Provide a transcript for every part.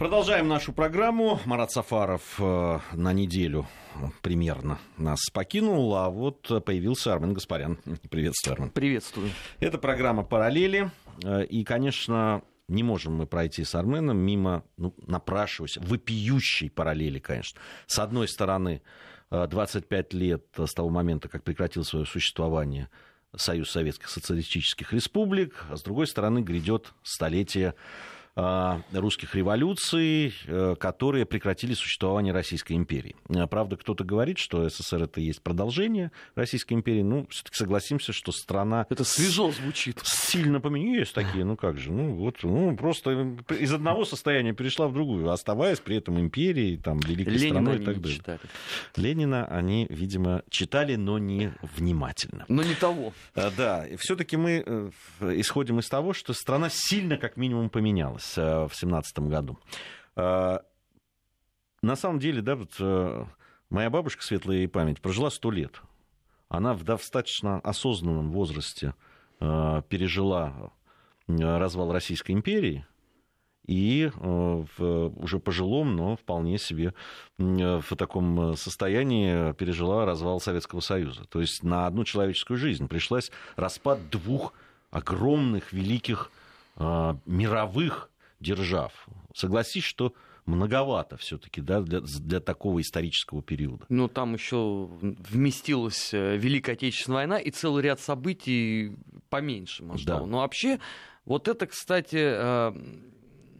Продолжаем нашу программу. Марат Сафаров э, на неделю примерно нас покинул, а вот появился Армен Гаспарян. Приветствую, Армен. Приветствую. Это программа «Параллели». Э, и, конечно, не можем мы пройти с Арменом мимо ну, напрашивающейся, вопиющей параллели, конечно. С одной стороны, 25 э, лет с того момента, как прекратил свое существование Союз Советских Социалистических Республик, а с другой стороны, грядет столетие русских революций, э, которые прекратили существование Российской империи. А, правда, кто-то говорит, что СССР это есть продолжение Российской империи. Ну, все-таки согласимся, что страна... Это свежо звучит. Сильно поменялись есть такие, ну как же, ну вот, ну просто из одного состояния перешла в другую, оставаясь при этом империей, там, великой Ленина страной и так далее. Читали. Ленина они, видимо, читали, но не внимательно. Но не того. Да, и все-таки мы э, исходим из того, что страна сильно, как минимум, поменялась поменялось э, в семнадцатом году. Э, на самом деле, да, вот э, моя бабушка, светлая ей память, прожила сто лет. Она в достаточно осознанном возрасте пережила развал Российской империи, и в уже пожилом, но вполне себе в таком состоянии пережила развал Советского Союза. То есть на одну человеческую жизнь пришлось распад двух огромных, великих мировых держав. Согласись, что многовато все-таки да, для, для такого исторического периода. Ну, там еще вместилась э, Великая Отечественная война и целый ряд событий поменьше масштаба. Да. Но вообще, вот это, кстати, э,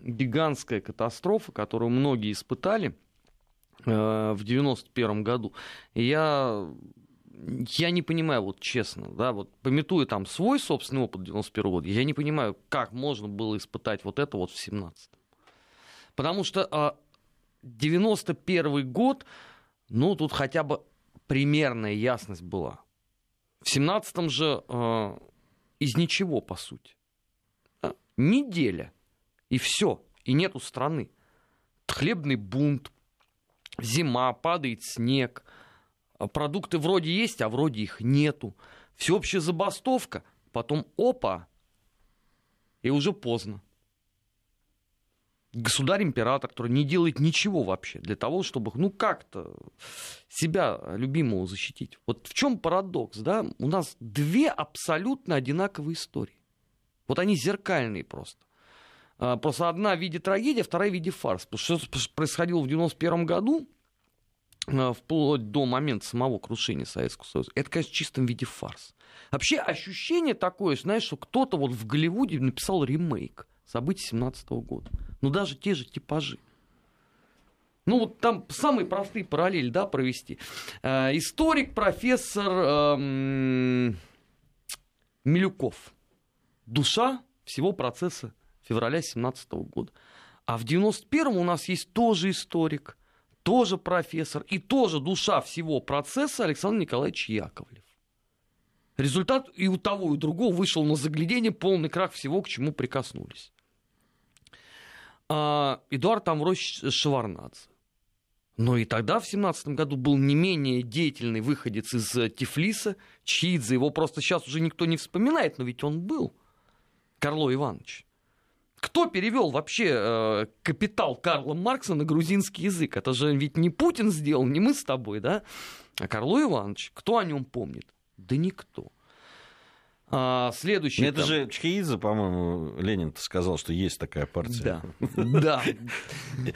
гигантская катастрофа, которую многие испытали э, в 91 году. я я не понимаю, вот честно, да, вот пометуя там свой собственный опыт 91 года, я не понимаю, как можно было испытать вот это вот в 17 Потому что а, 91 год, ну, тут хотя бы примерная ясность была. В 17-м же а, из ничего, по сути. А, неделя, и все, и нету страны. Хлебный бунт, зима, падает снег – а продукты вроде есть, а вроде их нету. Всеобщая забастовка, потом опа, и уже поздно. Государь-император, который не делает ничего вообще для того, чтобы, ну, как-то себя любимого защитить. Вот в чем парадокс, да? У нас две абсолютно одинаковые истории. Вот они зеркальные просто. А, просто одна в виде трагедии, вторая в виде фарс. Потому что происходило в 91 году, вплоть до момента самого крушения Советского Союза, это, конечно, в чистом виде фарс. Вообще ощущение такое, знаешь, что кто-то вот в Голливуде написал ремейк событий 17 года. Ну, даже те же типажи. Ну, вот там самые простые параллели, да, провести. Э, историк, профессор э, Милюков. Душа всего процесса февраля 17 года. А в 91-м у нас есть тоже историк, тоже профессор и тоже душа всего процесса Александр Николаевич Яковлев. Результат и у того, и у другого вышел на заглядение полный крах всего, к чему прикоснулись. А, Эдуард Амвросович Шеварнадзе. Но и тогда, в 17 году, был не менее деятельный выходец из Тифлиса, Чидзе. Его просто сейчас уже никто не вспоминает, но ведь он был. Карло Иванович. Кто перевел вообще э, капитал Карла Маркса на грузинский язык? Это же ведь не Путин сделал, не мы с тобой, да? А Карло Иванович, кто о нем помнит? Да никто. А, следующий. Это там... же Чхеидзе, по-моему, Ленин сказал, что есть такая партия. Да, да.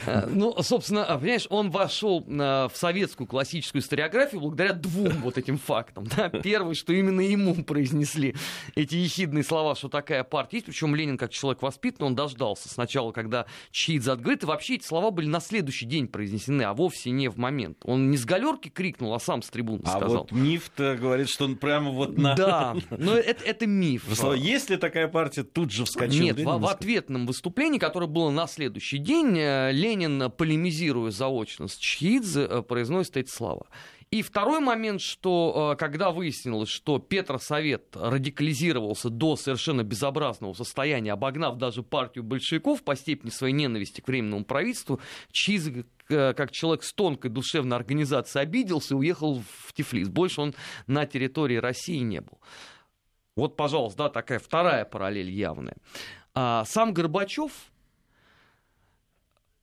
А, ну, собственно, а, понимаешь, он вошел в советскую классическую историографию благодаря двум вот этим фактам. Первый, что именно ему произнесли эти ехидные слова, что такая партия есть. Причем Ленин, как человек воспитанный, он дождался сначала, когда Чхеидзе открыт. И вообще эти слова были на следующий день произнесены, а вовсе не в момент. Он не с галерки крикнул, а сам с трибуны сказал. А вот Миф-то говорит, что он прямо вот на... Да, но это это миф. Если такая партия тут же вскочила? Нет, в, в ответном выступлении, которое было на следующий день, э, Ленин, полемизируя заочно с Чхидзе, э, произносит эти слова. И второй момент, что э, когда выяснилось, что Петросовет радикализировался до совершенно безобразного состояния, обогнав даже партию большевиков по степени своей ненависти к временному правительству, Чиз как человек с тонкой душевной организацией обиделся и уехал в Тифлис. Больше он на территории России не был. Вот, пожалуйста, да, такая вторая параллель явная. А сам Горбачев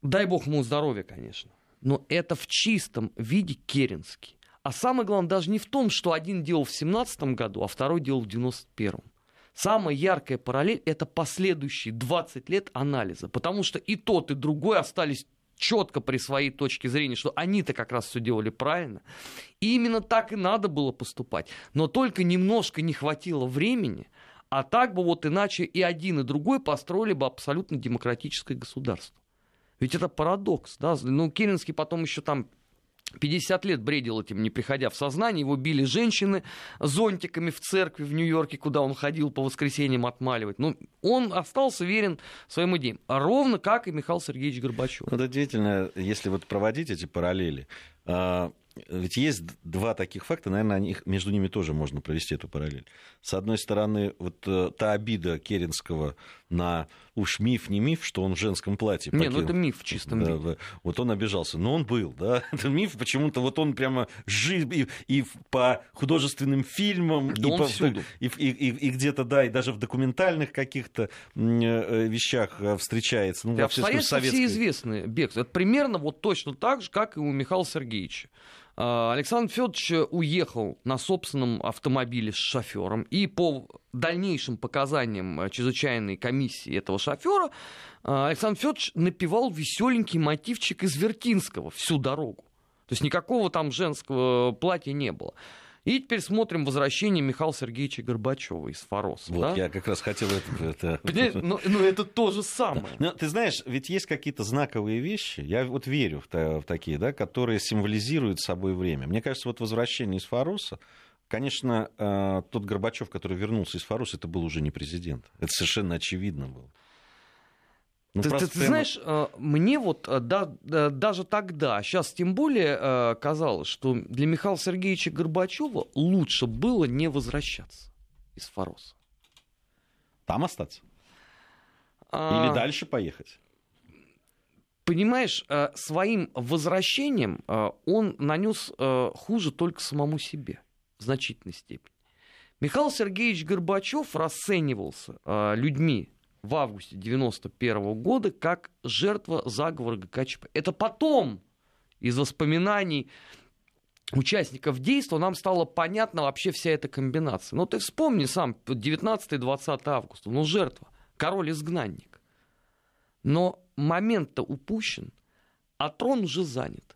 дай бог ему здоровья, конечно, но это в чистом виде Керенский. А самое главное даже не в том, что один делал в 17 году, а второй делал в 91-м. Самая яркая параллель – это последующие 20 лет анализа, потому что и тот, и другой остались четко при своей точке зрения, что они-то как раз все делали правильно. И именно так и надо было поступать. Но только немножко не хватило времени, а так бы вот иначе и один, и другой построили бы абсолютно демократическое государство. Ведь это парадокс, да? Ну, Керенский потом еще там 50 лет бредил этим, не приходя в сознание. Его били женщины зонтиками в церкви в Нью-Йорке, куда он ходил по воскресеньям отмаливать. Но ну, он остался верен своим идеям. Ровно как и Михаил Сергеевич Горбачев. Ну, это удивительно, если вот проводить эти параллели. А, ведь есть два таких факта, наверное, них, между ними тоже можно провести эту параллель. С одной стороны, вот э, та обида Керенского на уж миф, не миф, что он в женском платье покинул. Не, ну это миф в чистом да, виде. Вот он обижался. Но он был, да. Это миф, почему-то вот он прямо жив и, и по художественным фильмам, да и, по, и, и, и, и где-то, да, и даже в документальных каких-то э, вещах э, встречается. Ну, вообще, советской... все известны, Бекс. Это примерно вот точно так же, как и у Михаила Сергеевича. А, Александр Федорович уехал на собственном автомобиле с шофером, и по дальнейшим показаниям э, чрезвычайной комиссии этого шофера а, Александр Федорович напевал веселенький мотивчик из Вертинского всю дорогу. То есть никакого там женского платья не было. И теперь смотрим возвращение Михаила Сергеевича Горбачева из Фороса. Вот, да? я как раз хотел это... это... Но, но это то же самое. Но, ты знаешь, ведь есть какие-то знаковые вещи, я вот верю в, в такие, да, которые символизируют собой время. Мне кажется, вот возвращение из Фароса, конечно, э, тот Горбачев, который вернулся из Фароса, это был уже не президент. Это совершенно очевидно было. Ну, ты, ты, ты знаешь, э, мне вот э, да, даже тогда, сейчас тем более э, казалось, что для Михаила Сергеевича Горбачева лучше было не возвращаться из Фороса. Там остаться? А... Или дальше поехать? Понимаешь, своим возвращением он нанес хуже только самому себе в значительной степени. Михаил Сергеевич Горбачев расценивался людьми в августе 91 года как жертва заговора ГКЧП. Это потом из воспоминаний участников действия нам стало понятна вообще вся эта комбинация. Но ты вспомни сам, 19-20 августа, ну жертва, король-изгнанник. Но момент-то упущен, а трон уже занят.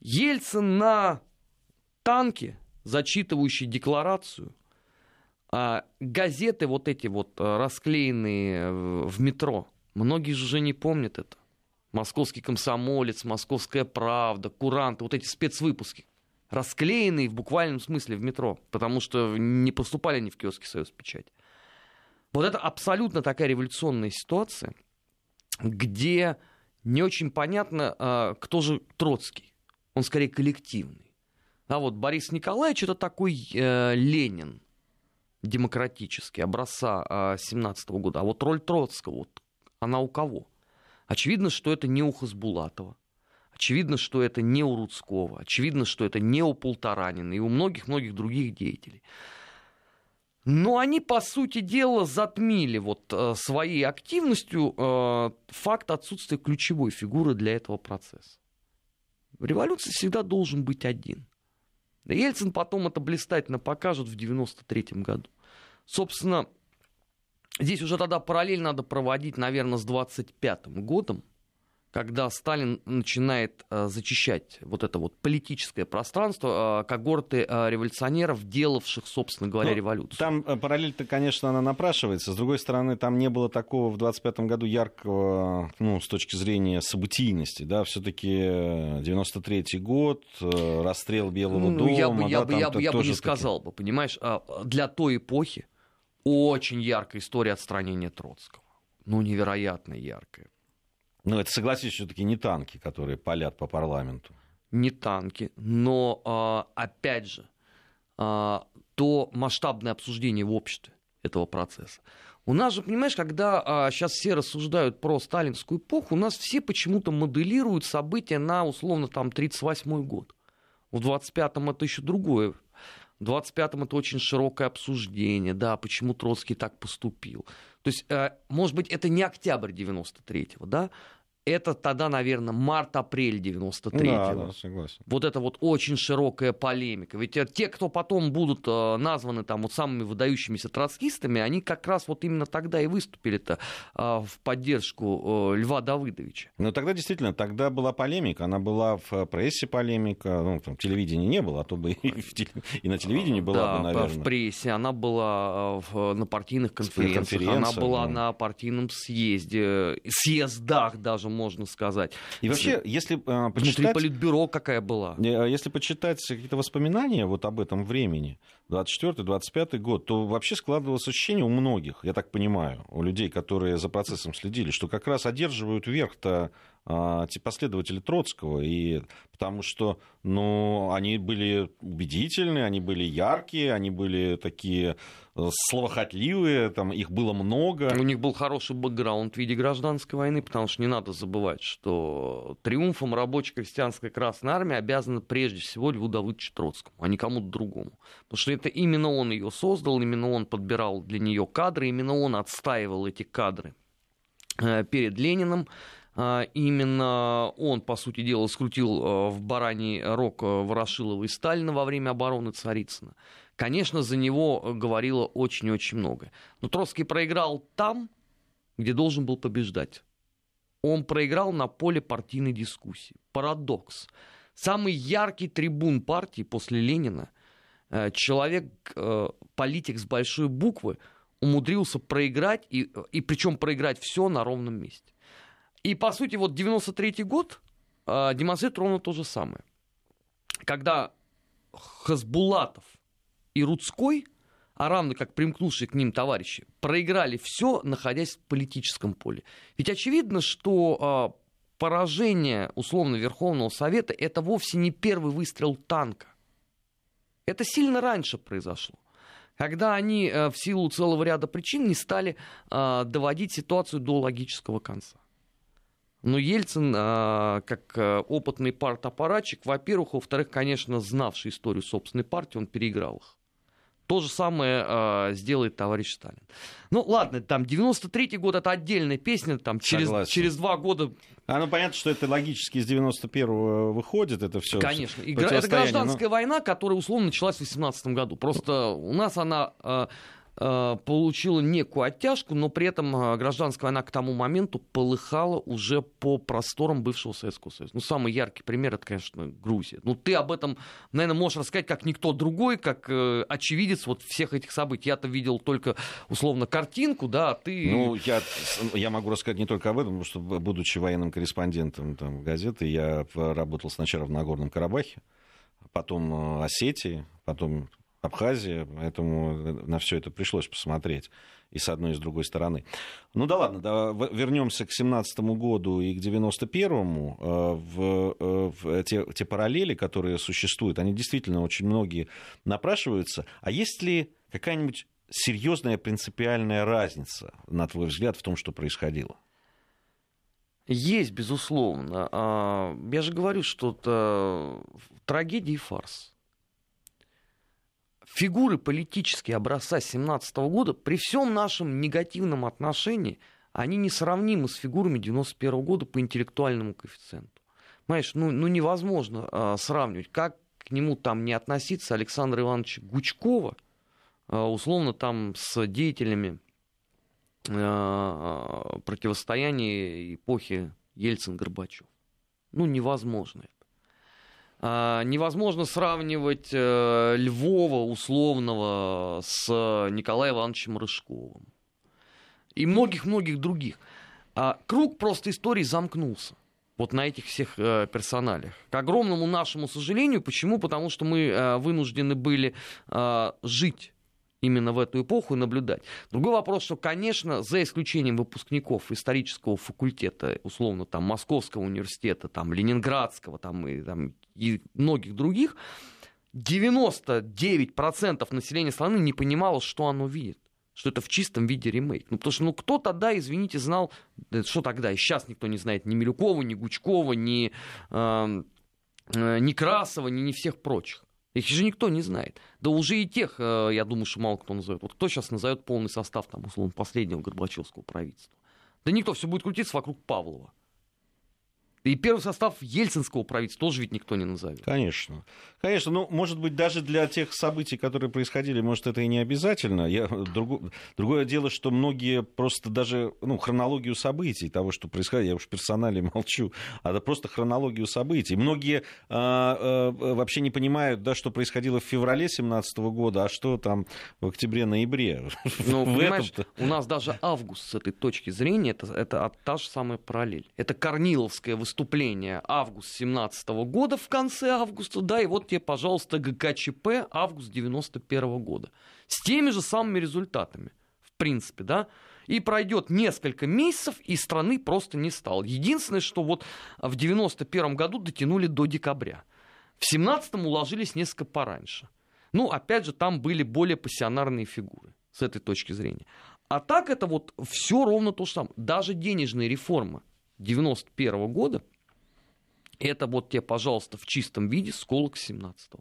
Ельцин на танке, зачитывающий декларацию, газеты вот эти вот э, расклеенные э, в метро, многие же уже не помнят это. Московский комсомолец, Московская правда, Куранты, вот эти спецвыпуски, расклеенные в буквальном смысле в метро, потому что не поступали они в киоски Союз Печать. Вот это абсолютно такая революционная ситуация, где не очень понятно, а, кто же Троцкий. Он скорее коллективный. А вот Борис Николаевич это такой э, Ленин, демократический, образца 17 -го года. А вот роль Троцкого, вот, она у кого? Очевидно, что это не у Хасбулатова. Очевидно, что это не у Рудского. Очевидно, что это не у Полторанина и у многих-многих других деятелей. Но они, по сути дела, затмили вот, э, своей активностью э, факт отсутствия ключевой фигуры для этого процесса. В революции всегда должен быть один. Ельцин потом это блистательно покажет в 93 году. Собственно, здесь уже тогда параллель надо проводить, наверное, с 25 годом, когда Сталин начинает э, зачищать вот это вот политическое пространство, э, когорты э, революционеров, делавших, собственно говоря, ну, революцию. Там параллель-то, конечно, она напрашивается. С другой стороны, там не было такого в 25 году яркого, ну, с точки зрения событийности, да, все-таки 93-й год, расстрел Белого ну, дома. Я бы, да, я бы, я бы, я бы не сказал бы, понимаешь, а, для той эпохи очень яркая история отстранения Троцкого. Ну, невероятно яркая. Ну, это, согласись, все-таки не танки, которые палят по парламенту. Не танки, но, а, опять же, а, то масштабное обсуждение в обществе этого процесса. У нас же, понимаешь, когда а, сейчас все рассуждают про сталинскую эпоху, у нас все почему-то моделируют события на, условно, там, 38-й год. В 25-м это еще другое. В 25-м это очень широкое обсуждение, да, почему Троцкий так поступил. То есть, э, может быть, это не октябрь 93-го, да, это тогда, наверное, март-апрель 93-го. Да, да, согласен. Вот это вот очень широкая полемика. Ведь э, те, кто потом будут э, названы там вот самыми выдающимися троцкистами, они как раз вот именно тогда и выступили-то э, в поддержку Льва Давыдовича. Ну тогда действительно, тогда была полемика, она была в прессе полемика, ну там телевидения не было, а то бы и, в, и на телевидении была да, бы, наверное. в прессе, она была в, на партийных конференциях, она была на партийном съезде, съездах даже можно сказать. И вообще, если э, почитать... Внутри политбюро какая была. А если почитать какие-то воспоминания вот об этом времени, 24-25 год, то вообще складывалось ощущение у многих, я так понимаю, у людей, которые за процессом следили, что как раз одерживают верх-то а, последователи Троцкого, и потому что ну, они были убедительны, они были яркие, они были такие э, словохотливые, там их было много. У них был хороший бэкграунд в виде гражданской войны, потому что не надо забывать, что триумфом рабочей крестьянской Красной Армии обязаны прежде всего Льву Давыдовичу Троцкому, а не кому-то другому. Потому что это именно он ее создал, именно он подбирал для нее кадры, именно он отстаивал эти кадры э, перед Лениным. А, именно он, по сути дела, скрутил э, в бараний рог э, Ворошилова и Сталина во время обороны Царицына. Конечно, за него говорило очень-очень много. Но Троцкий проиграл там, где должен был побеждать. Он проиграл на поле партийной дискуссии. Парадокс. Самый яркий трибун партии после Ленина, человек, политик с большой буквы, умудрился проиграть, и, и причем проиграть все на ровном месте. И, по сути, вот 93-й год э, демонстрирует ровно то же самое. Когда Хасбулатов и Рудской, а равно как примкнувшие к ним товарищи, проиграли все, находясь в политическом поле. Ведь очевидно, что э, поражение, условно, Верховного Совета, это вовсе не первый выстрел танка. Это сильно раньше произошло когда они э, в силу целого ряда причин не стали э, доводить ситуацию до логического конца. Но Ельцин, а, как э, опытный партаппаратчик, во-первых, во-вторых, конечно, знавший историю собственной партии, он переиграл их. То же самое э, сделает товарищ Сталин. Ну, ладно, там 93-й год это отдельная песня, там через, через два года. А ну понятно, что это логически из 91-го выходит, это все. Конечно. И это гражданская но... война, которая условно началась в 18 году. Просто у нас она. Э, Э, получила некую оттяжку, но при этом э, гражданская война к тому моменту полыхала уже по просторам бывшего Советского Союза. Ну, самый яркий пример это, конечно, Грузия. Ну, ты об этом, наверное, можешь рассказать как никто другой, как э, очевидец вот всех этих событий. Я-то видел только, условно, картинку, да, а ты... Ну, я, я могу рассказать не только об этом, потому что, будучи военным корреспондентом там, газеты, я работал сначала в Нагорном Карабахе, потом Осетии, потом Абхазия, поэтому на все это пришлось посмотреть и с одной, и с другой стороны. Ну да ладно, да, вернемся к 17 году и к 91-му. Э, в, э, в те, те параллели, которые существуют, они действительно очень многие напрашиваются. А есть ли какая-нибудь серьезная принципиальная разница, на твой взгляд, в том, что происходило? Есть, безусловно. А, я же говорю, что это трагедия и фарс фигуры политические образца 17 года, при всем нашем негативном отношении, они несравнимы с фигурами 91 года по интеллектуальному коэффициенту. Понимаешь, ну, ну невозможно э, сравнивать, как к нему там не относиться Александра Ивановича Гучкова, э, условно там с деятелями э, противостояния эпохи Ельцин-Горбачев. Ну, невозможно это. А, невозможно сравнивать э, Львова условного с Николаем Ивановичем Рыжковым. И многих-многих других. А круг просто истории замкнулся вот на этих всех э, персоналях. К огромному нашему сожалению. Почему? Потому что мы э, вынуждены были жить именно в эту эпоху и наблюдать. Другой вопрос, что, конечно, за исключением выпускников исторического факультета, условно, там, Московского университета, там, Ленинградского там, и, там, и многих других, 99% населения страны не понимало, что оно видит что это в чистом виде ремейк. Ну, потому что, ну, кто тогда, извините, знал, что тогда, и сейчас никто не знает ни Милюкова, ни Гучкова, ни, э, э, ни Красова, ни, ни всех прочих. Их же никто не знает. Да уже и тех, э, я думаю, что мало кто назовет. Вот кто сейчас назовет полный состав, там, условно, последнего Горбачевского правительства? Да никто, все будет крутиться вокруг Павлова. И первый состав ельцинского правительства тоже ведь никто не назовет. Конечно. Конечно, ну, может быть, даже для тех событий, которые происходили, может, это и не обязательно. Я, друго, другое дело, что многие просто даже, ну, хронологию событий, того, что происходит, я уж персонали молчу, а это просто хронологию событий. Многие а, а, вообще не понимают, да, что происходило в феврале 2017 года, а что там в октябре-ноябре. Ну, понимаешь, у нас даже август с этой точки зрения, это, это та же самая параллель. Это Корниловское выступление август 17 года, в конце августа, да, и вот тебе, пожалуйста, ГКЧП август 91 года. С теми же самыми результатами, в принципе, да. И пройдет несколько месяцев, и страны просто не стало. Единственное, что вот в 91 году дотянули до декабря. В 17 уложились несколько пораньше. Ну, опять же, там были более пассионарные фигуры с этой точки зрения. А так это вот все ровно то же самое. Даже денежные реформы 91 года, это вот тебе, пожалуйста, в чистом виде сколок 17 -го.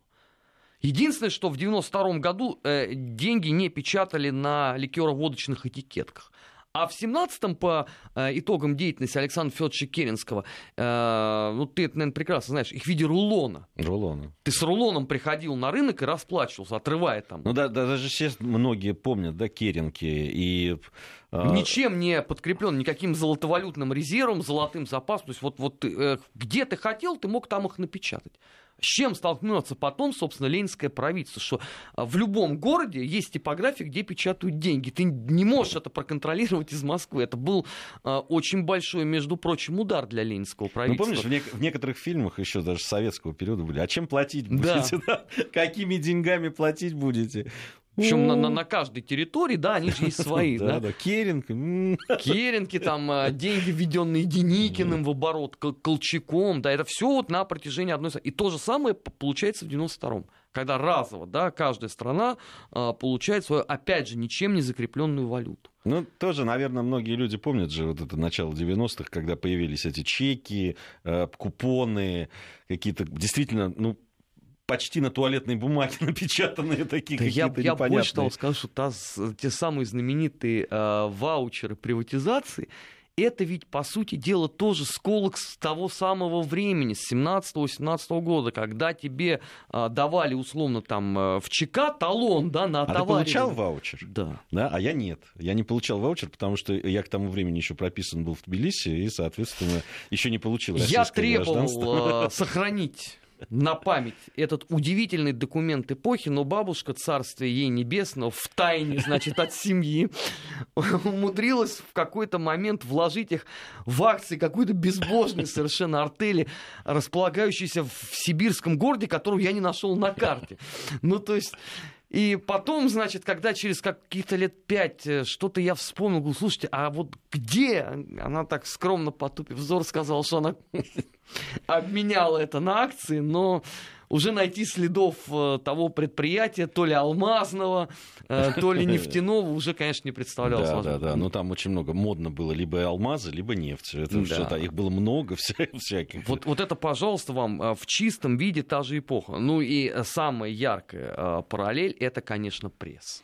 Единственное, что в 92 году э, деньги не печатали на ликероводочных этикетках. А в 17-м, по э, итогам деятельности Александра Федоровича Керенского, э, ну, ты это, наверное, прекрасно знаешь, их в виде рулона. Рулона. Ты с рулоном приходил на рынок и расплачивался, отрывая там. Ну, да, да даже сейчас многие помнят, да, Керенки и... Э... Ничем не подкреплен, никаким золотовалютным резервом, золотым запасом. То есть вот, вот э, где ты хотел, ты мог там их напечатать. С чем столкнется потом, собственно, ленинское правительство, что а, в любом городе есть типография, где печатают деньги. Ты не можешь это проконтролировать из Москвы. Это был а, очень большой, между прочим, удар для ленинского правительства. Ну, помнишь, в, не- в некоторых фильмах еще даже советского периода были, а чем платить будете? Да. Какими деньгами платить будете? Причем на, на, на каждой территории, да, они же есть свои. Да, да, Керинг. Керенки, там, а, деньги, введенные Деникиным в оборот, Колчаком, да, это все вот на протяжении одной... И то же самое получается в 92-м когда разово, да, каждая страна а, получает свою, опять же, ничем не закрепленную валюту. Ну, тоже, наверное, многие люди помнят же вот это начало 90-х, когда появились эти чеки, э, купоны, какие-то действительно, ну, почти на туалетной бумаге напечатанные такие да какие-то я, непонятные. Я больше того скажу, что та, те самые знаменитые э, ваучеры приватизации, это ведь, по сути дела, тоже сколок с того самого времени, с 17-18 года, когда тебе а, давали, условно, там, э, в ЧК талон, да, на а товаре. ты получал ваучер? Да. да. А я нет. Я не получал ваучер, потому что я к тому времени еще прописан был в Тбилиси и, соответственно, еще не получил Я требовал сохранить на память этот удивительный документ эпохи, но бабушка, царствие ей небесного, в тайне, значит, от семьи, умудрилась в какой-то момент вложить их в акции какой-то безбожной совершенно артели, располагающейся в сибирском городе, которую я не нашел на карте. Ну, то есть... И потом, значит, когда через каких-то лет пять э, что-то я вспомнил, говорю, слушайте, а вот где? Она так скромно потупив взор сказала, что она обменяла это на акции, но уже найти следов э, того предприятия, то ли алмазного, э, то ли нефтяного, уже, конечно, не представлялось. Да, да, да. Но там очень много модно было либо алмазы, либо нефть. Это да. что-то, их было много всяких. Вот, вот это, пожалуйста, вам э, в чистом виде та же эпоха. Ну и самая яркая параллель это, конечно, пресс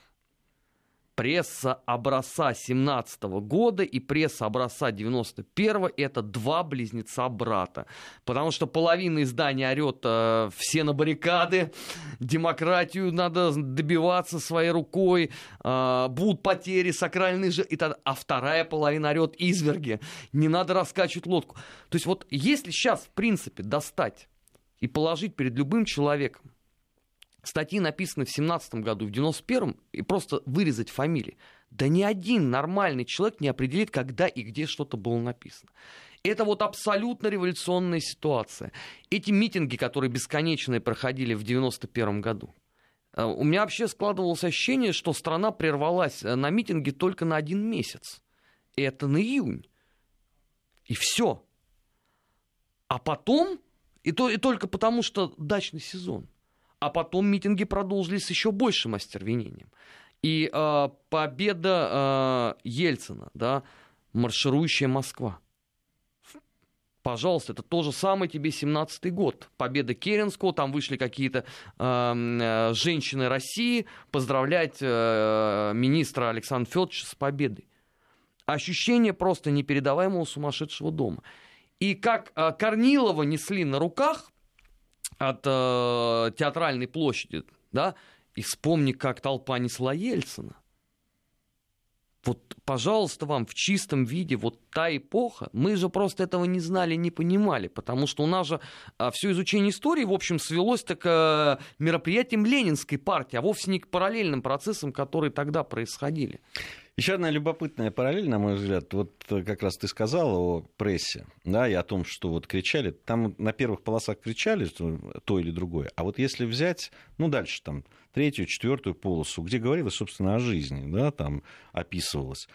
пресса образца 17 года и пресса образца 91 это два близнеца брата. Потому что половина издания орет э, все на баррикады, демократию надо добиваться своей рукой, э, будут потери, сакральные же, и тогда, а вторая половина орет изверги, не надо раскачивать лодку. То есть вот если сейчас, в принципе, достать и положить перед любым человеком статьи написаны в 17 году, в 91-м, и просто вырезать фамилии. Да ни один нормальный человек не определит, когда и где что-то было написано. Это вот абсолютно революционная ситуация. Эти митинги, которые бесконечные проходили в 91 году, э, у меня вообще складывалось ощущение, что страна прервалась э, на митинге только на один месяц. Это на июнь. И все. А потом, и, то, и только потому, что дачный сезон. А потом митинги продолжились с еще большим остервенением. И э, победа э, Ельцина, да, марширующая Москва. Пожалуйста, это то же самое тебе 17-й год. Победа Керенского, там вышли какие-то э, женщины России поздравлять э, министра Александра Федоровича с победой. Ощущение просто непередаваемого сумасшедшего дома. И как э, Корнилова несли на руках от э, театральной площади, да, и вспомни, как толпа несла Ельцина. Вот, пожалуйста, вам в чистом виде вот та эпоха, мы же просто этого не знали, не понимали, потому что у нас же а, все изучение истории, в общем, свелось так к а, мероприятиям Ленинской партии, а вовсе не к параллельным процессам, которые тогда происходили. Еще одна любопытная параллель, на мой взгляд, вот э, как раз ты сказал о прессе, да, и о том, что вот кричали, там на первых полосах кричали то или другое, а вот если взять, ну, дальше там, третью, четвертую полосу, где говорилось, собственно, о жизни, да, там описывалось,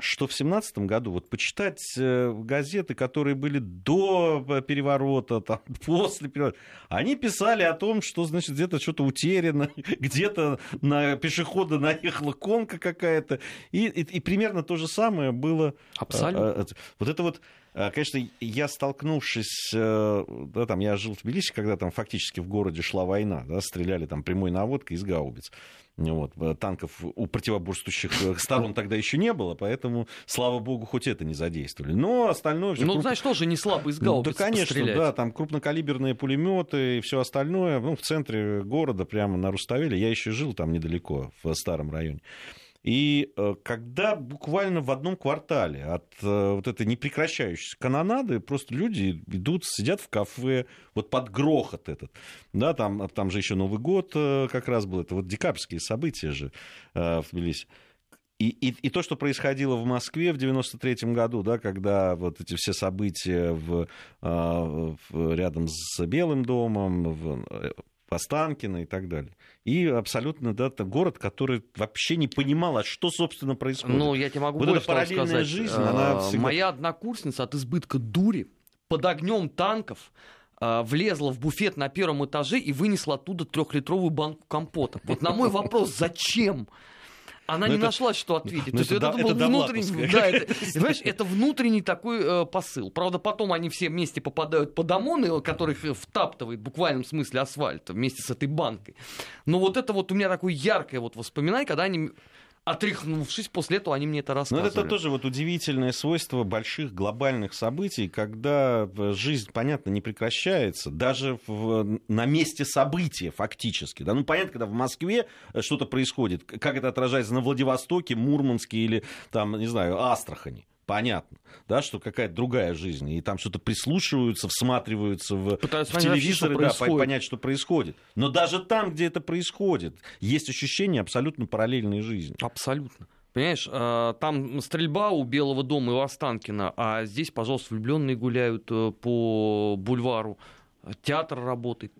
что в семнадцатом году, вот почитать э, газеты, которые были до э, переворота, там, после переворота, они писали о том, что, значит, где-то что-то утеряно, где-то на пешехода наехала конка какая-то, и, и, и примерно то же самое было. А, Абсолютно. А, вот это вот Конечно, я столкнувшись, э, да, там, я жил в Тбилиси, когда там фактически в городе шла война, да, стреляли там прямой наводкой из гаубиц. Вот, э, танков у противоборствующих э, сторон тогда еще не было, поэтому, слава богу, хоть это не задействовали. Но остальное... Ну, круп... значит, тоже не слабо из гаубиц Да, конечно, пострелять. да, там крупнокалиберные пулеметы и все остальное. Ну, в центре города, прямо на Руставеле. Я еще жил там недалеко, в старом районе. И э, когда буквально в одном квартале от вот этой непрекращающейся канонады просто люди идут, сидят в кафе, вот под грохот этот, да, там, там же еще Новый год как раз был, это вот декабрьские события же в Тбилиси. И, и, и то, что происходило в Москве в 93 году, да, когда вот эти все события в, в, рядом с Белым домом, в, Останкино и так далее. И абсолютно, да, это город, который вообще не понимал, а что, собственно, происходит. Ну, я тебе могу вот больше эта сказать. жизнь, она а, всегда... Моя однокурсница от избытка дури под огнем танков а, влезла в буфет на первом этаже и вынесла оттуда трехлитровую банку компота. Вот на мой вопрос, зачем? Она но не это, нашла, что ответить. То есть это, это был это внутренний, да, это, знаешь, это внутренний такой э, посыл. Правда, потом они все вместе попадают под ОМОН, которых втаптывает в буквальном смысле асфальт вместе с этой банкой. Но вот это вот у меня такое яркое вот воспоминание, когда они отряхнувшись, после этого они мне это рассказывали. Но это тоже вот удивительное свойство больших глобальных событий, когда жизнь, понятно, не прекращается, даже в, на месте события фактически. Да? Ну, понятно, когда в Москве что-то происходит, как это отражается на Владивостоке, Мурманске или, там, не знаю, Астрахани понятно, да, что какая-то другая жизнь, и там что-то прислушиваются, всматриваются в, в телевизоры, да, понять, что происходит. Но даже там, где это происходит, есть ощущение абсолютно параллельной жизни. Абсолютно. Понимаешь, а, там стрельба у Белого дома и у Останкина, а здесь, пожалуйста, влюбленные гуляют э, по бульвару театр работает.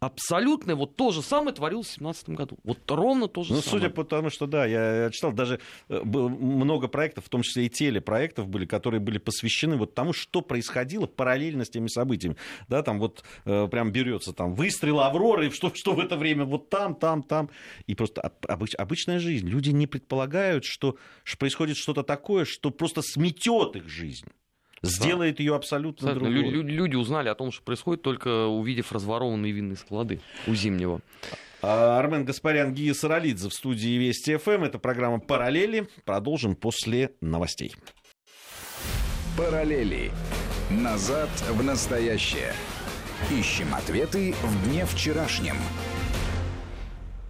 Абсолютно вот то же самое творилось в 2017 году. Вот ровно то же ну, самое. судя по тому, что да, я, читал, даже э, было много проектов, в том числе и телепроектов были, которые были посвящены вот тому, что происходило параллельно с теми событиями. Да, там вот э, прям берется там выстрел Авроры, что, что в это время вот там, там, там. И просто обыч, обычная жизнь. Люди не предполагают, что происходит что-то такое, что просто сметет их жизнь сделает ее абсолютно, абсолютно. другой. Лю- люди узнали о том, что происходит, только увидев разворованные винные склады у Зимнего. А, Армен Гаспарян, Гия Саралидзе в студии Вести ФМ. Это программа «Параллели». Продолжим после новостей. «Параллели. Назад в настоящее». Ищем ответы в дне вчерашнем.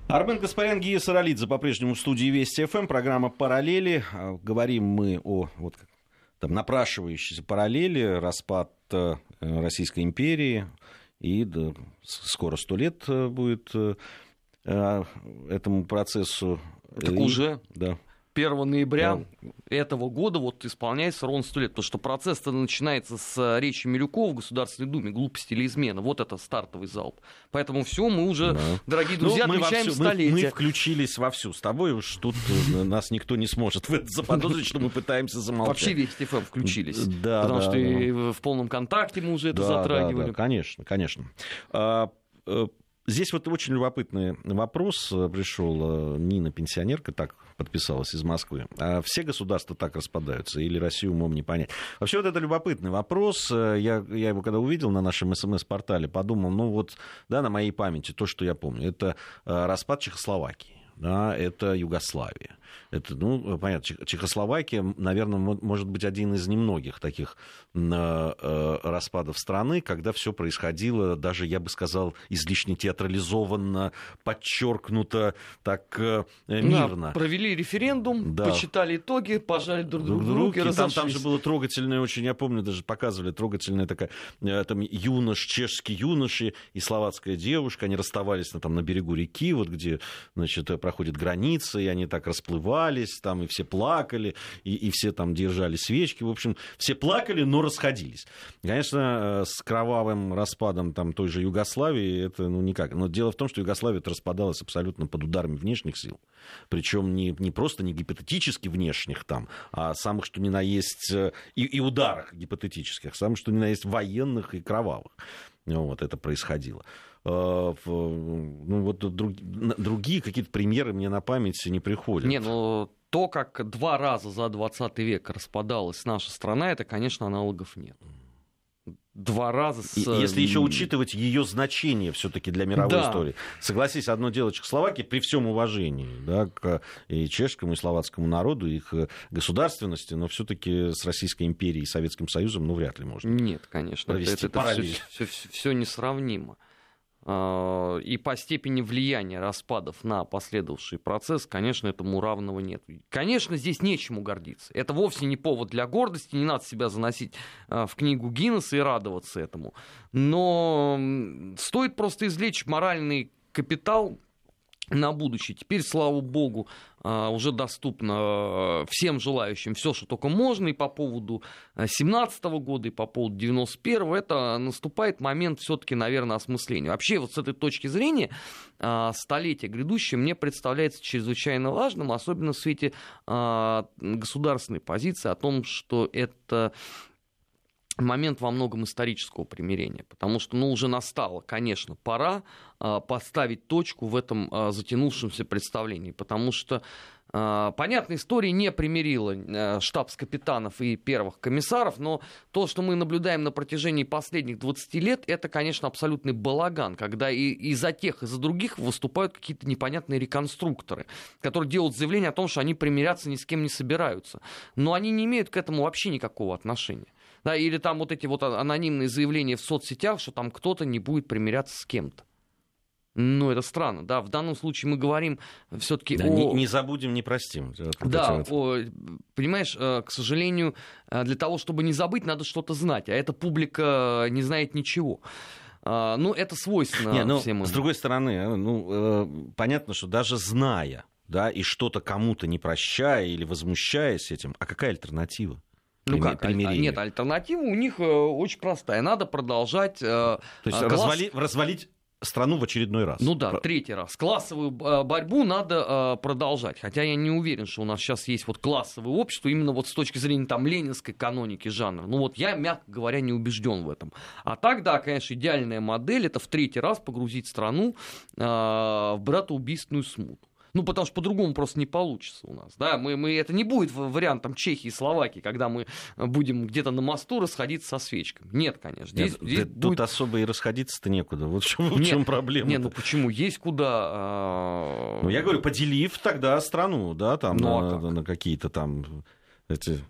Армен Гаспарян, Гия Саралидзе по-прежнему в студии Вести ФМ. Программа «Параллели». А, говорим мы о, вот там, напрашивающиеся параллели, распад э, Российской империи, и да, скоро сто лет э, будет э, этому процессу. Так и, уже? Да. 1 ноября да. этого года вот исполняется ровно сто лет, потому что процесс начинается с речи Милюкова в Государственной Думе, глупости или измена, вот это стартовый залп. Поэтому все, мы уже, да. дорогие ну, друзья, ну, отмечаем вовсю, столетие. Мы, мы включились вовсю, с тобой уж тут э, нас никто не сможет заподозрить, что мы пытаемся замолчать. Вообще Вести ФМ включились, да, потому что в полном контакте мы уже это затрагивали. конечно, конечно. Э, здесь вот очень любопытный вопрос пришел. Э, Нина, пенсионерка, так подписалась из Москвы. А все государства так распадаются или Россию умом не понять? Вообще вот это любопытный вопрос. Я, я его когда увидел на нашем СМС-портале, подумал, ну вот, да, на моей памяти то, что я помню, это э, распад Чехословакии да, это Югославия. Это, ну, понятно, Чехословакия, наверное, может быть один из немногих таких э, распадов страны, когда все происходило, даже, я бы сказал, излишне театрализованно, подчеркнуто, так э, мирно. Да, провели референдум, да. почитали итоги, пожали друг другу друг руки, там, там же было трогательное очень, я помню, даже показывали трогательная такая, э, там юнош, чешский юноши и словацкая девушка, они расставались на, там, на берегу реки, вот где, значит, проходит граница, и они так расплывались, там, и все плакали, и, и все там держали свечки, в общем, все плакали, но расходились. Конечно, э, с кровавым распадом там той же Югославии это, ну, никак. Но дело в том, что Югославия распадалась абсолютно под ударами внешних сил. Причем не, не просто не гипотетически внешних там, а самых, что ни на есть, э, и, и ударах гипотетических, самых, что ни на есть военных и кровавых. Вот это происходило. Э, ну, вот друг, другие какие-то примеры мне на память не приходят. Не, ну то, как два раза за 20 век распадалась наша страна, это, конечно, аналогов нет два раза с... Если еще учитывать ее значение все-таки для мировой да. истории. Согласись, одно дело Чехословакия при всем уважении да, к и чешскому, и словацкому народу, их э, государственности, но все-таки с Российской империей и Советским Союзом, ну, вряд ли можно. Нет, конечно, это, это, это все, все, все несравнимо. А, и по степени влияния распадов на последовавший процесс, конечно, этому равного нет. Конечно, здесь нечему гордиться. Это вовсе не повод для гордости, не надо себя заносить а, в книгу Гиннесса и радоваться этому. Но стоит просто извлечь моральный капитал на будущее. Теперь, слава богу, а, уже доступно а, всем желающим все, что только можно, и по поводу 17 года, и по поводу 91 это наступает момент все-таки, наверное, осмысления. Вообще, вот с этой точки зрения, а, столетие грядущее мне представляется чрезвычайно важным, особенно в свете государственной позиции о том, что это момент во многом исторического примирения, потому что, ну, уже настало, конечно, пора э, поставить точку в этом э, затянувшемся представлении, потому что, э, понятно, история не примирила э, штабс-капитанов и первых комиссаров, но то, что мы наблюдаем на протяжении последних 20 лет, это, конечно, абсолютный балаган, когда и, и за тех, и за других выступают какие-то непонятные реконструкторы, которые делают заявление о том, что они примиряться ни с кем не собираются, но они не имеют к этому вообще никакого отношения да, или там вот эти вот анонимные заявления в соцсетях, что там кто-то не будет примиряться с кем-то. Ну, это странно, да. В данном случае мы говорим все-таки да, о... Не, не забудем, не простим. да, о, понимаешь, э, к сожалению, э, для того, чтобы не забыть, надо что-то знать, а эта публика не знает ничего. А, ну, это свойственно не, ну, всем им. С другой стороны, ну, э, понятно, что даже зная, да, и что-то кому-то не прощая или возмущаясь этим, а какая альтернатива? Ну как, примирение. нет, альтернатива у них э, очень простая. Надо продолжать... Э, То есть класс... развали, развалить страну в очередной раз. Ну да, третий раз. Классовую э, борьбу надо продолжать. Хотя я не уверен, что у нас сейчас есть вот классовое общество, именно вот с точки зрения там ленинской каноники жанра. Ну вот я, мягко говоря, не убежден в этом. А так, да, конечно, идеальная модель это в третий раз погрузить страну в братоубийственную смуту. Ну, потому что по-другому просто не получится у нас. Да? Мы, мы, это не будет вариантом Чехии и Словакии, когда мы будем где-то на мосту расходиться со свечками. Нет, конечно. Здесь, Нет, здесь будет... Тут особо и расходиться-то некуда. Вот в чем, в чем проблема. Нет, ну почему? Есть куда... А... Ну, я говорю, поделив тогда страну, да, там ну, на, а как? на какие-то там эти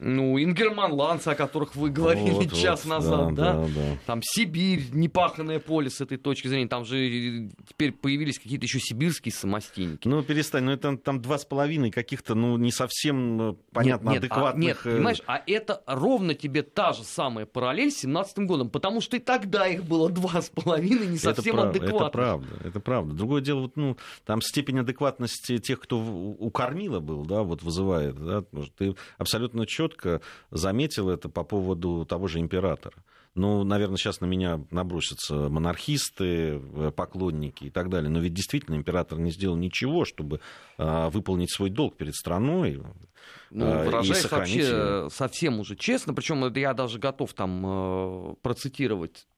ну, ингерманландцы, о которых вы говорили вот, час вот, назад, да, да? Да, да. Там Сибирь, непаханное поле с этой точки зрения. Там же теперь появились какие-то еще сибирские самостейники. Ну, перестань, ну это там два с половиной каких-то, ну, не совсем э, понятно нет, нет, адекватных... А, нет, э, понимаешь, а это ровно тебе та же самая параллель с 17 годом, потому что и тогда их было два с половиной не совсем это адекватных. Это правда, это правда. Другое дело, вот, ну, там степень адекватности тех, кто у кормила был, да, вот вызывает, да, ты абсолютно четко четко заметил это по поводу того же императора. Ну, наверное, сейчас на меня набросятся монархисты, э, поклонники и так далее. Но ведь действительно император не сделал ничего, чтобы э, выполнить свой долг перед страной. Ну, э, выражаясь вообще совсем уже честно, причем я даже готов там э, процитировать Э,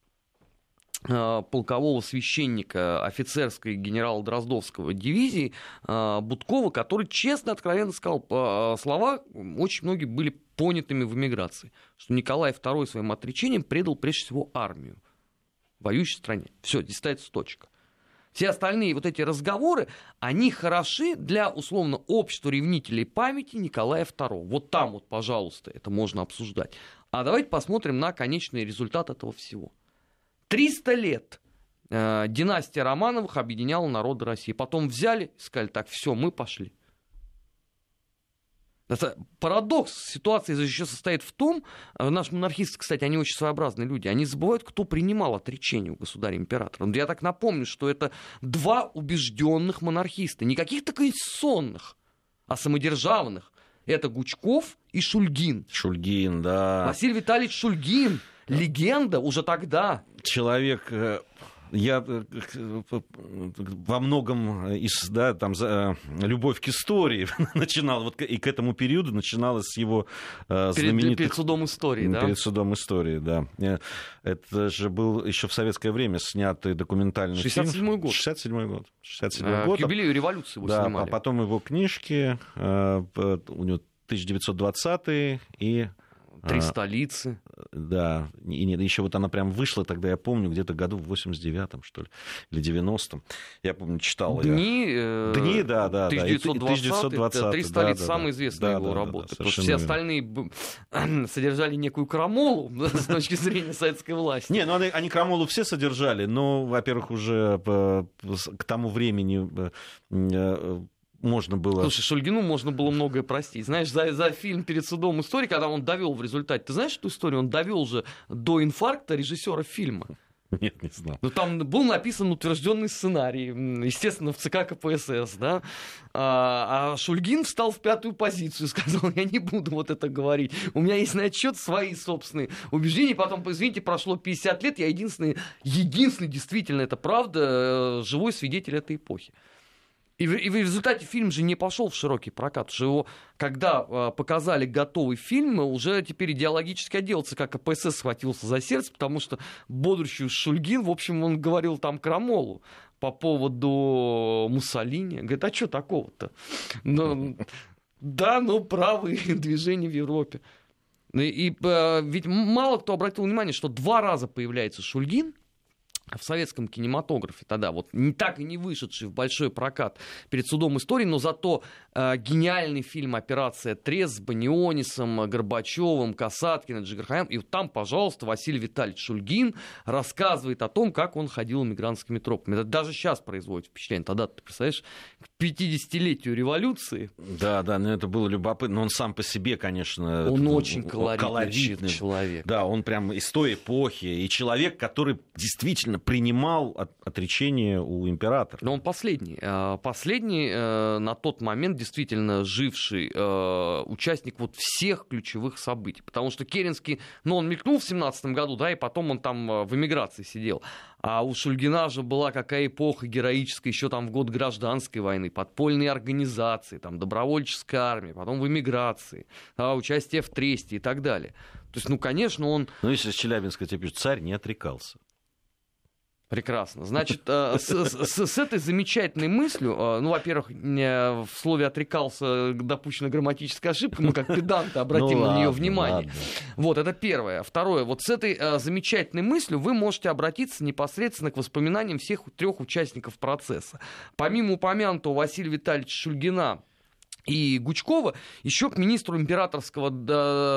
полкового священника офицерской генерала Дроздовского дивизии э, Будкова, который честно, откровенно сказал э, слова, очень многие были понятыми в эмиграции, что Николай II своим отречением предал прежде всего армию, воюющей стране. Все, здесь ставится точка. Все остальные вот эти разговоры, они хороши для, условно, общества ревнителей памяти Николая II. Вот там вот, пожалуйста, это можно обсуждать. А давайте посмотрим на конечный результат этого всего. 300 лет э, династия Романовых объединяла народы России. Потом взяли и сказали, так, все, мы пошли. Это парадокс ситуации еще состоит в том, э, наши монархисты, кстати, они очень своеобразные люди, они забывают, кто принимал отречение у государя-императора. Я так напомню, что это два убежденных монархиста, не каких-то конституционных, а самодержавных. Это Гучков и Шульгин. Шульгин, да. Василий Витальевич Шульгин, легенда уже тогда. Человек э, я э, во многом из, да, там, за, э, любовь к истории начинала, вот и к этому периоду начиналась с его э, знаменитых... Перед, судом истории, да? Перед судом истории, да. Это же был еще в советское время снятый документальный 67 фильм. год. 67 год. 67 а, год. К юбилею революции его да, снимали. А потом его книжки, у него 1920 и Три столицы. Да, и нет, еще вот она прям вышла тогда, я помню, где-то году в 89-м, что ли, или 90-м. Я помню, читал Дни, я. Э, Дни, да, да, 1920, 1920 Три столицы, да, самая известная да, его да, работа. Да, да, все остальные содержали некую крамолу с точки зрения советской власти. Не, ну они, они крамолу все содержали, но, во-первых, уже к тому времени э, э, можно было... Слушай, Шульгину можно было многое простить. Знаешь, за, за фильм «Перед судом истории», когда он довел в результате... Ты знаешь эту историю? Он довел же до инфаркта режиссера фильма. Нет, не знал. Ну, там был написан утвержденный сценарий, естественно, в ЦК КПСС, да. А, а Шульгин встал в пятую позицию и сказал, я не буду вот это говорить. У меня есть на отчет свои собственные убеждения. Потом, извините, прошло 50 лет, я единственный, единственный, действительно, это правда, э, живой свидетель этой эпохи. И в, и в результате фильм же не пошел в широкий прокат. Что его, когда э, показали готовый фильм, уже теперь идеологически отделался, как КПСС схватился за сердце, потому что бодрущий Шульгин, в общем, он говорил там крамолу по поводу Муссолини. Говорит, а что такого-то? Ну, да, ну, правые движения в Европе. И, и э, ведь мало кто обратил внимание, что два раза появляется Шульгин, в советском кинематографе тогда, вот не так и не вышедший в большой прокат перед судом истории, но зато э, гениальный фильм «Операция Трез» с Банионисом, Горбачевым, Касаткиным, Джигархаем. И вот там, пожалуйста, Василий Витальевич Шульгин рассказывает о том, как он ходил мигрантскими тропами. Это даже сейчас производит впечатление. Тогда, ты представляешь, к 50-летию революции. Да, да, но это было любопытно. Но он сам по себе, конечно... Он очень колоритный, колоритный человек. Да, он прям из той эпохи. И человек, который действительно принимал от, отречение у императора. Но он последний. Э, последний э, на тот момент действительно живший э, участник вот всех ключевых событий. Потому что Керенский, ну, он мелькнул в 17 году, да, и потом он там в эмиграции сидел. А у Шульгина же была какая эпоха героическая, еще там в год гражданской войны, подпольные организации, там добровольческая армия, потом в эмиграции, да, участие в Тресте и так далее. То есть, ну, конечно, он... Ну, если с Челябинска тебе пишут, царь не отрекался. Прекрасно. Значит, э, с, с, с этой замечательной мыслью, э, ну, во-первых, в слове отрекался допущена грамматическая ошибка, мы как педанты обратим ну, на нее внимание. Ладно. Вот, это первое. Второе, вот с этой э, замечательной мыслью вы можете обратиться непосредственно к воспоминаниям всех трех участников процесса. Помимо упомянутого Василия Витальевича Шульгина, и Гучкова еще к министру императорского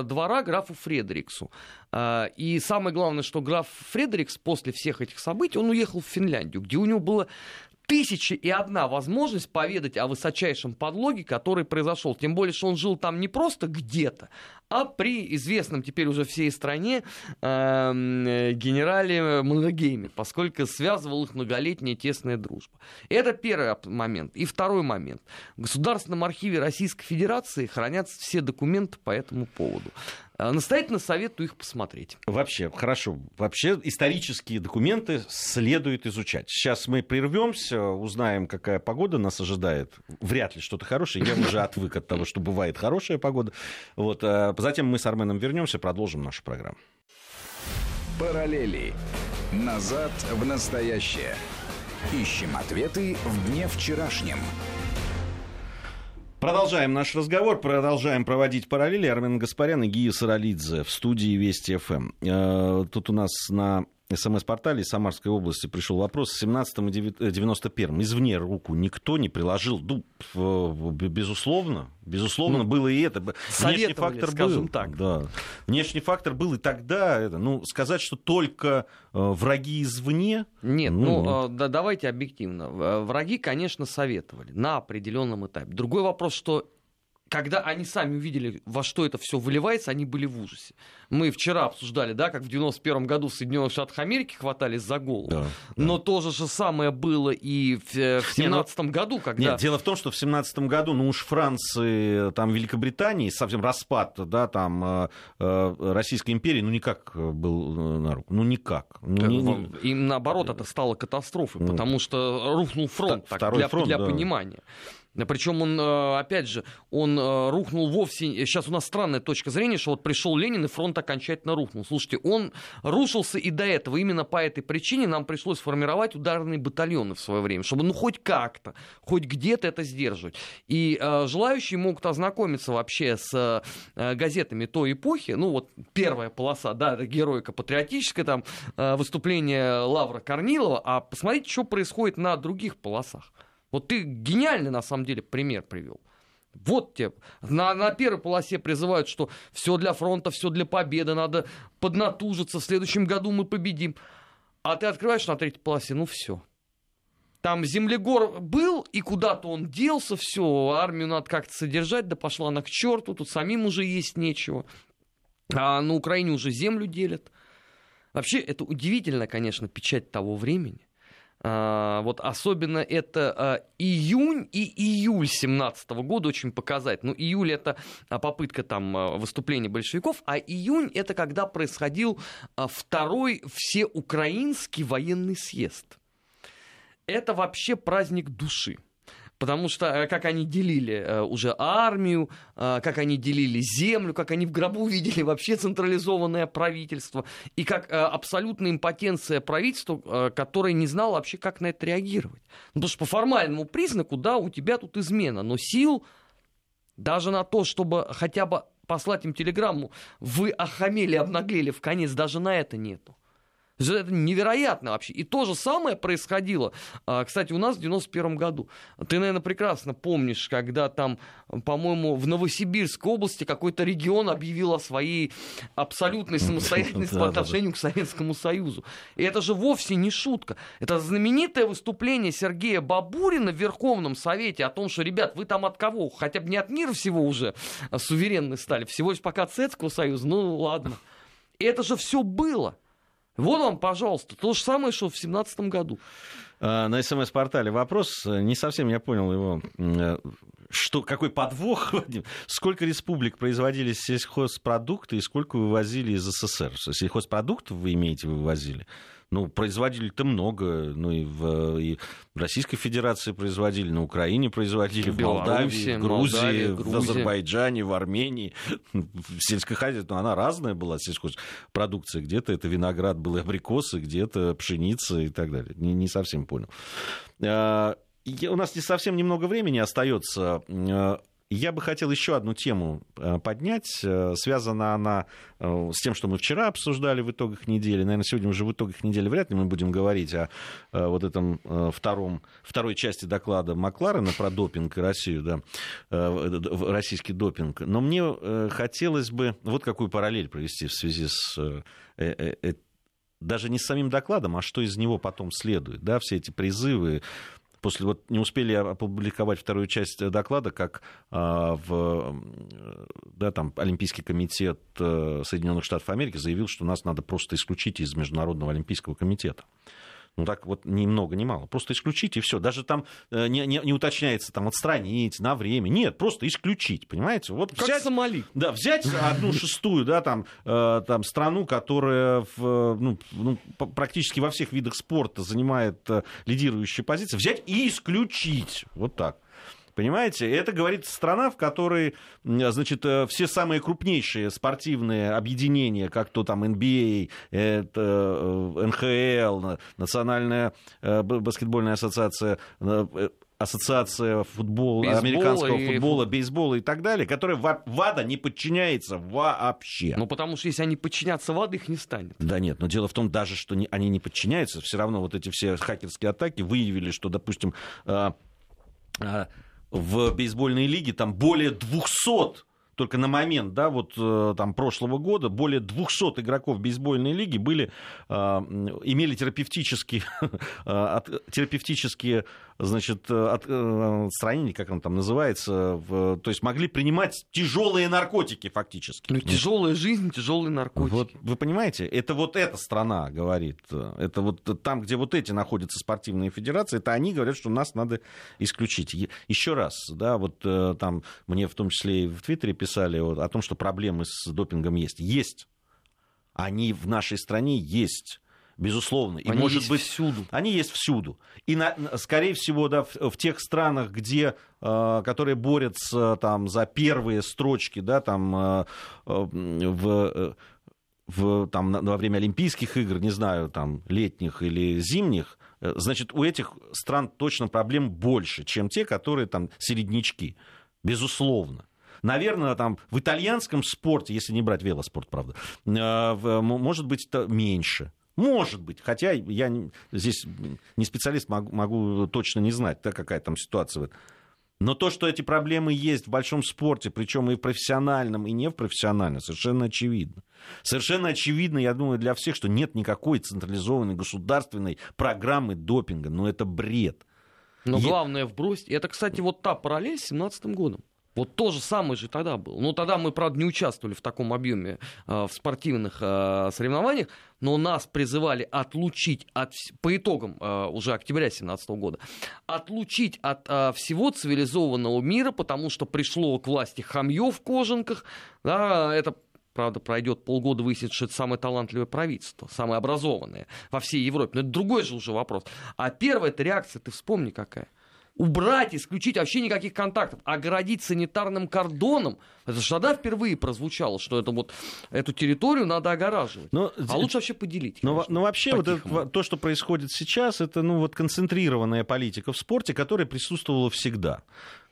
двора графу Фредериксу. А, и самое главное, что граф Фредерикс после всех этих событий, он уехал в Финляндию, где у него было тысяча и одна возможность поведать о высочайшем подлоге, который произошел. Тем более, что он жил там не просто где-то, а при известном теперь уже всей стране э, генерале Маннергейме, поскольку связывал их многолетняя тесная дружба. Это первый момент. И второй момент. В Государственном архиве Российской Федерации хранятся все документы по этому поводу. Э, настоятельно советую их посмотреть. Вообще, хорошо. Вообще исторические документы следует изучать. Сейчас мы прервемся, узнаем, какая погода нас ожидает. Вряд ли что-то хорошее. Я уже отвык от того, что бывает хорошая погода. Вот. Затем мы с Арменом вернемся, продолжим нашу программу. Параллели. Назад в настоящее. Ищем ответы в дне вчерашнем. Продолжаем наш разговор, продолжаем проводить параллели. Армен Гаспарян и Гия Саралидзе в студии Вести ФМ. Э, тут у нас на СМС-портале из Самарской области пришел вопрос. В 17 и 91 извне руку никто не приложил. Ну, безусловно, безусловно, ну, было и это. Внешний фактор был. так. Да. Внешний фактор был и тогда. Это, ну, сказать, что только э, враги извне... Нет, ну, ну нет. Э, да, давайте объективно. Враги, конечно, советовали на определенном этапе. Другой вопрос, что когда они сами увидели, во что это все выливается, они были в ужасе. Мы вчера обсуждали, да, как в 91 году в Соединенных Штатах Америки хватались за голову. Да, Но да. то же самое было и в, э, в 17 ну, году, когда... Нет, дело в том, что в 17 году, ну уж Франции, там Великобритании, совсем распад, да, там э, э Российской империи, ну никак был на руку. Ну никак. Ну, не, не... И наоборот, это стало катастрофой, ну, потому что рухнул фронт, так, для, фронт, для да. понимания. Причем он, э, опять же, он э, рухнул вовсе... Сейчас у нас странная точка зрения, что вот пришел Ленин, и фронт окончательно рухнул. Слушайте, он рушился и до этого. Именно по этой причине нам пришлось формировать ударные батальоны в свое время, чтобы ну хоть как-то, хоть где-то это сдерживать. И э, желающие могут ознакомиться вообще с газетами той эпохи. Ну вот первая полоса, да, героика патриотическая, там выступление Лавра Корнилова, а посмотрите, что происходит на других полосах. Вот ты гениальный, на самом деле, пример привел. Вот тебе. На, на первой полосе призывают, что все для фронта, все для победы, надо поднатужиться, в следующем году мы победим. А ты открываешь на третьей полосе, ну все. Там землегор был, и куда-то он делся, все, армию надо как-то содержать, да пошла она к черту, тут самим уже есть нечего. А на Украине уже землю делят. Вообще, это удивительно, конечно, печать того времени. А, вот особенно это а, июнь и июль 17 года очень показать. Ну, июль это а, попытка там выступления большевиков, а июнь это когда происходил второй всеукраинский военный съезд. Это вообще праздник души. Потому что э, как они делили э, уже армию, э, как они делили землю, как они в гробу увидели вообще централизованное правительство, и как абсолютная импотенция правительства, которое не знало вообще, как на это реагировать. Ну, потому что по формальному признаку, да, у тебя тут измена, но сил даже на то, чтобы хотя бы послать им телеграмму, вы охамели, обнаглели в конец, даже на это нету. Это невероятно вообще. И то же самое происходило, а, кстати, у нас в 91 году. Ты, наверное, прекрасно помнишь, когда там, по-моему, в Новосибирской области какой-то регион объявил о своей абсолютной самостоятельности по отношению к Советскому Союзу. И это же вовсе не шутка. Это знаменитое выступление Сергея Бабурина в Верховном Совете о том, что, ребят, вы там от кого? Хотя бы не от мира всего уже суверенны стали, всего лишь пока от Советского Союза, ну ладно. И это же все было. Вот вам, пожалуйста, то же самое, что в 2017 году. А, на СМС-портале вопрос, не совсем я понял его, э, что, какой подвох, сколько республик производили сельхозпродукты и сколько вывозили из СССР? Сельхозпродуктов вы имеете, вывозили? Ну, производителей-то много. Ну, и в, и в Российской Федерации производили, на Украине производили, в, в Молдавии, в Грузии, Молдавия, в Азербайджане, в Армении. В сельское хозяйство, ну, она разная была, сельхозпродукция. Где-то это виноград был, абрикосы, где-то пшеница и так далее. Не, не совсем понял. А, у нас не совсем немного времени остается. Я бы хотел еще одну тему э, поднять. Э, связана она э, с тем, что мы вчера обсуждали в итогах недели. Наверное, сегодня уже в итогах недели вряд ли мы будем говорить о вот этом втором, второй части доклада Макларена про допинг и Россию, да, российский допинг. Но мне хотелось бы вот какую параллель провести в связи с даже не с самим докладом, а что из него потом следует. Да, все эти призывы после вот не успели опубликовать вторую часть доклада, как а, в, да, там, Олимпийский комитет э, Соединенных Штатов Америки заявил, что нас надо просто исключить из Международного Олимпийского комитета. Ну так вот ни много ни мало. Просто исключить и все. Даже там э, не, не, не уточняется там отстранить на время. Нет, просто исключить, понимаете? Вот как взять, Сомали. Да, взять одну шестую, да, там, э, там страну, которая в, ну, ну, практически во всех видах спорта занимает э, лидирующие позиции, взять и исключить. Вот так. Понимаете? Это говорит страна, в которой, значит, э, все самые крупнейшие спортивные объединения, как то там NBA, это НХЛ, Национальная э, баскетбольная ассоциация, э, ассоциация футбола, Бейсбола американского и футбола, бейсбола и так далее, которая ва- ВАДА не подчиняется вообще. Ну, потому что если они подчинятся ВАДА, их не станет. Да нет, но дело в том даже, что не- они не подчиняются, все равно вот эти все хакерские атаки выявили, что, допустим, а, а, в бейсбольной лиге там более 200 только на момент, да, вот э, там прошлого года более 200 игроков бейсбольной лиги были, м, имели терапевтические, а, от- терапевтические, значит, э, от, э, как он там называется, в- то есть могли принимать тяжелые наркотики фактически. Ну, тяжелая жизнь, тяжелые наркотики. Вот вы понимаете, это вот эта страна говорит, это вот там, где вот эти находятся спортивные федерации, это они говорят, что нас надо исключить. Еще раз, да, вот э, там мне в том числе и в Твиттере писали о том, что проблемы с допингом есть. Есть. Они в нашей стране есть. Безусловно. И Они может есть быть, всюду. они есть всюду. И, на- скорее всего, да, в, в тех странах, где, э, которые борются там, за первые строчки, да, там, э, э, в, э, в, там, на- во время Олимпийских игр, не знаю, там, летних или зимних, э, значит, у этих стран точно проблем больше, чем те, которые там середнячки. Безусловно. Наверное, там в итальянском спорте, если не брать велоспорт, правда, может быть это меньше. Может быть, хотя я не- здесь не специалист, могу, могу точно не знать, да, какая там ситуация. Но то, что эти проблемы есть в большом спорте, причем и в профессиональном, и не в профессиональном, совершенно очевидно. Совершенно очевидно, я думаю, для всех, что нет никакой централизованной государственной программы допинга. Но это бред. Но главное вбросить. Это, кстати, вот та параллель с 17 годом. Вот то же самое же тогда было. Ну, тогда мы, правда, не участвовали в таком объеме э, в спортивных э, соревнованиях, но нас призывали отлучить от, по итогам э, уже октября 2017 года, отлучить от всего цивилизованного мира, потому что пришло к власти хамье в кожанках. Да, это Правда, пройдет полгода, выяснится, что это самое талантливое правительство, самое образованное во всей Европе. Но это другой же уже вопрос. А первая эта реакция, ты вспомни какая. Убрать, исключить вообще никаких контактов, оградить санитарным кордоном. Это же тогда впервые прозвучало, что это вот эту территорию надо огораживать. Но а лучше вообще поделить. Но, конечно, но вообще вот это, то, что происходит сейчас, это ну, вот концентрированная политика в спорте, которая присутствовала всегда.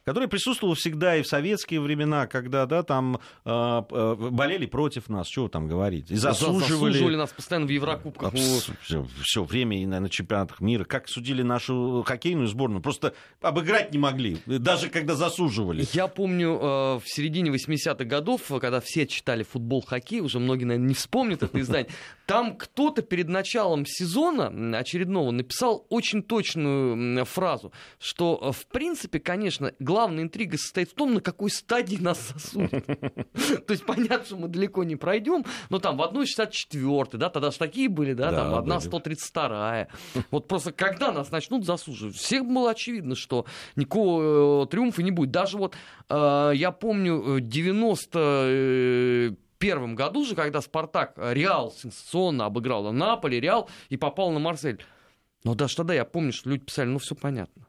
Которая присутствовала всегда и в советские времена, когда да, там э, э, болели против нас, что там говорить, и засуживали. Засуживали нас постоянно в Еврокубках. Все, время и на, на чемпионатах мира. Как судили нашу хоккейную сборную, просто обыграть не могли, даже когда засуживали. Я помню, э, в середине 80-х годов, когда все читали футбол, хоккей, уже многие, наверное, не вспомнят это издание, там кто-то перед началом сезона очередного написал очень точную фразу, что, э, в принципе, конечно, главная интрига состоит в том, на какой стадии нас засудят. То есть понятно, что мы далеко не пройдем, но там в 1,64, да, тогда же такие были, да, там были. 1,132. Вот просто когда нас начнут засуживать, всех было очевидно, что никакого э, триумфа не будет. Даже вот э, я помню э, 90 первом году же, когда Спартак э, Реал сенсационно обыграл Наполи, Реал и попал на Марсель. Но даже тогда я помню, что люди писали, ну все понятно.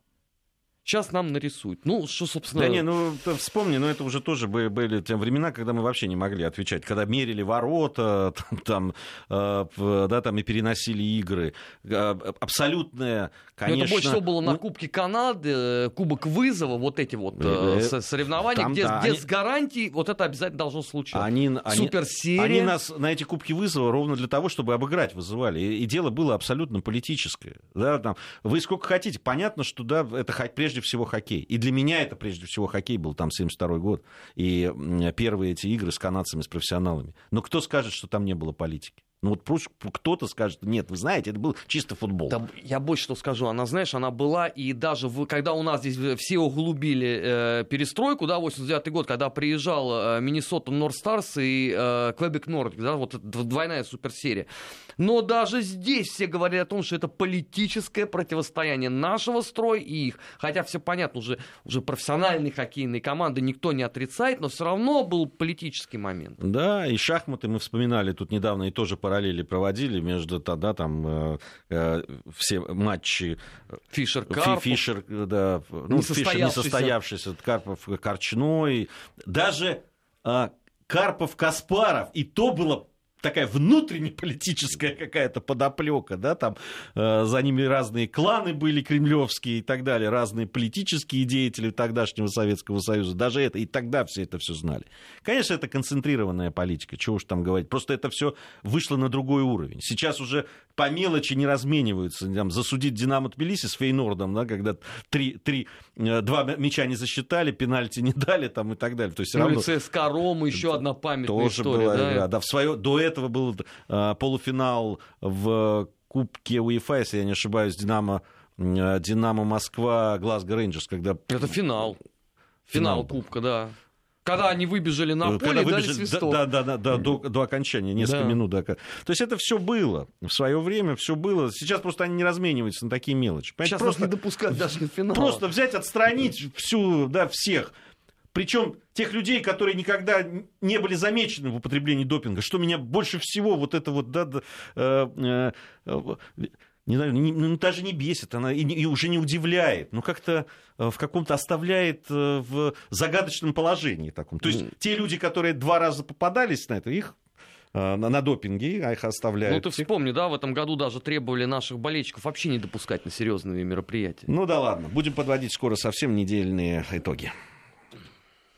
Сейчас нам нарисуют. Ну, что, собственно... Да не, ну вспомни, но это уже тоже были, те времена, когда мы вообще не могли отвечать, когда мерили ворота, там, там, э, да, там и переносили игры. Э, абсолютная, Но конечно... это больше всего было на ну, Кубке Канады, э, Кубок вызова, вот эти вот со- соревнования, там, где, да, где они- с гарантией вот это обязательно должно случиться. Они, они, Суперсерия. они нас на эти кубки вызова ровно для того, чтобы обыграть вызывали. И, и дело было абсолютно политическое. Да, там, вы сколько хотите. Понятно, что да, это хо- прежде всего хоккей. И для меня это прежде всего хоккей был там 72 год. И первые эти игры с канадцами, с профессионалами. Но кто скажет, что там не было политики? Ну вот просто кто-то скажет, нет, вы знаете, это был чисто футбол. Да, я больше что скажу, она, знаешь, она была, и даже в, когда у нас здесь все углубили э, перестройку, да, 89 год, когда приезжал э, Миннесота Норд Старс и э, Квебек Норд, да, вот двойная суперсерия. Но даже здесь все говорили о том, что это политическое противостояние нашего строя и их. Хотя все понятно, уже, уже профессиональные хоккейные команды никто не отрицает, но все равно был политический момент. Да, и шахматы мы вспоминали тут недавно и тоже параллели проводили между тогда там э, э, все матчи Фишер Фи- Карпов. Фишер, да, ну, Фишер Несостоявшийся. Карпов Корчной, даже а, Карпов Каспаров, и то было такая внутреннеполитическая какая-то подоплека, да, там э, за ними разные кланы были кремлевские и так далее, разные политические деятели тогдашнего Советского Союза, даже это, и тогда все это все знали. Конечно, это концентрированная политика, чего уж там говорить, просто это все вышло на другой уровень. Сейчас уже по мелочи не размениваются, там, засудить Динамо Тбилиси с Фейнордом, да, когда три, три, э, два мяча не засчитали, пенальти не дали там и так далее. То есть, ну равно... и ЦСКА Рома еще одна памятная Тоже история. Была да? игра. Да, в свое... До этого был э, полуфинал в Кубке УЕФА, если я не ошибаюсь, Динамо, э, Динамо Москва, Глазго Рейнджерс, когда... Это финал. Финал, финал Кубка, да. Когда они выбежали на поле и дали свисток. Да, да, да, да до, до окончания, несколько да. минут. До... То есть это все было. В свое время все было. Сейчас просто они не размениваются на такие мелочи. Понимаете? Сейчас просто не допускать даже к финалу. Просто взять, отстранить всю, да, всех. Причем тех людей, которые никогда не были замечены в употреблении допинга, что меня больше всего вот это вот, да, да э, э, не, не, ну, даже не бесит, она и, и уже не удивляет, но как-то э, в каком-то оставляет э, в загадочном положении таком. То есть mm. те люди, которые два раза попадались на это, их э, на, на допинге, а их оставляют. Ну, ты вспомни, да, в этом году даже требовали наших болельщиков вообще не допускать на серьезные мероприятия. Ну да ладно, будем подводить скоро совсем недельные итоги.